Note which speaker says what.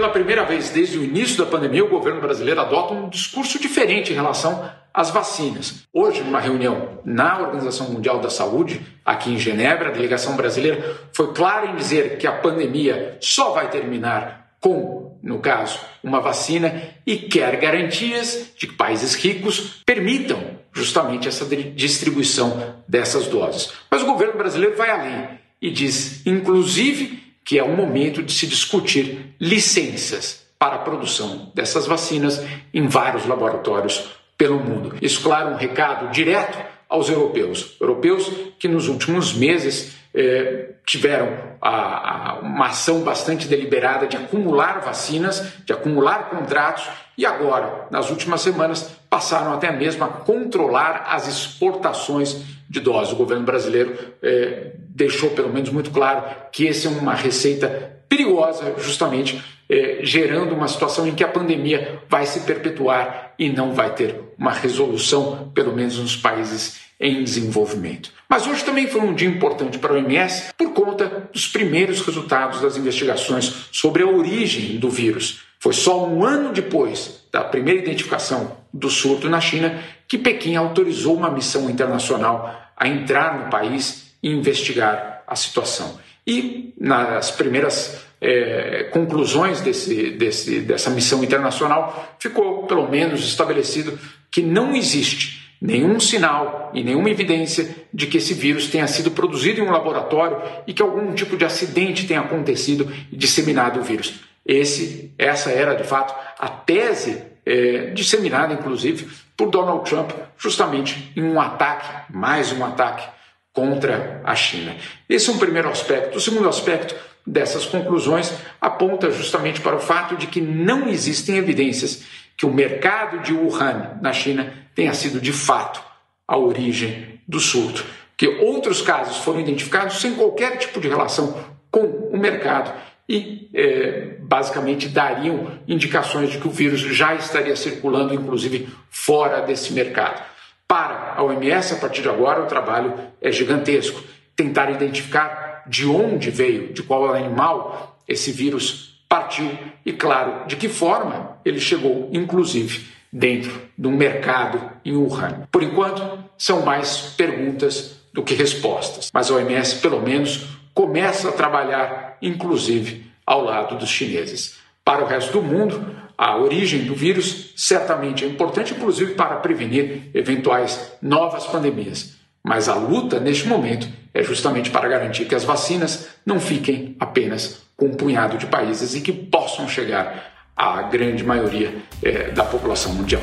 Speaker 1: pela primeira vez desde o início da pandemia, o governo brasileiro adota um discurso diferente em relação às vacinas. Hoje, numa reunião na Organização Mundial da Saúde, aqui em Genebra, a delegação brasileira foi clara em dizer que a pandemia só vai terminar com, no caso, uma vacina e quer garantias de que países ricos permitam justamente essa distribuição dessas doses. Mas o governo brasileiro vai além e diz, inclusive, que é o momento de se discutir licenças para a produção dessas vacinas em vários laboratórios pelo mundo. Isso, claro, um recado direto aos europeus. Europeus que nos últimos meses eh, tiveram a, a, uma ação bastante deliberada de acumular vacinas, de acumular contratos e agora, nas últimas semanas, passaram até mesmo a controlar as exportações de doses. O governo brasileiro eh, deixou, pelo menos, muito claro que essa é uma receita perigosa, justamente eh, gerando uma situação em que a pandemia vai se perpetuar e não vai ter uma resolução, pelo menos nos países em desenvolvimento. Mas hoje também foi um dia importante para a OMS por conta dos primeiros resultados das investigações sobre a origem do vírus. Foi só um ano depois da primeira identificação do surto na China que Pequim autorizou uma missão internacional a entrar no país e investigar a situação. E nas primeiras é, conclusões desse, desse, dessa missão internacional, ficou pelo menos estabelecido que não existe nenhum sinal e nenhuma evidência de que esse vírus tenha sido produzido em um laboratório e que algum tipo de acidente tenha acontecido e disseminado o vírus. Esse, essa era, de fato, a tese é, disseminada, inclusive, por Donald Trump, justamente em um ataque, mais um ataque contra a China. Esse é um primeiro aspecto. O segundo aspecto dessas conclusões aponta justamente para o fato de que não existem evidências que o mercado de Wuhan, na China, tenha sido de fato a origem do surto. Que outros casos foram identificados sem qualquer tipo de relação com o mercado e é, basicamente dariam indicações de que o vírus já estaria circulando, inclusive fora desse mercado. Para a OMS, a partir de agora, o trabalho é gigantesco. Tentar identificar de onde veio, de qual animal esse vírus partiu e, claro, de que forma ele chegou, inclusive, dentro de um mercado em Wuhan. Por enquanto, são mais perguntas do que respostas, mas a OMS, pelo menos, começa a trabalhar, inclusive, ao lado dos chineses. Para o resto do mundo, a origem do vírus certamente é importante, inclusive para prevenir eventuais novas pandemias. Mas a luta neste momento é justamente para garantir que as vacinas não fiquem apenas com um punhado de países e que possam chegar à grande maioria é, da população mundial.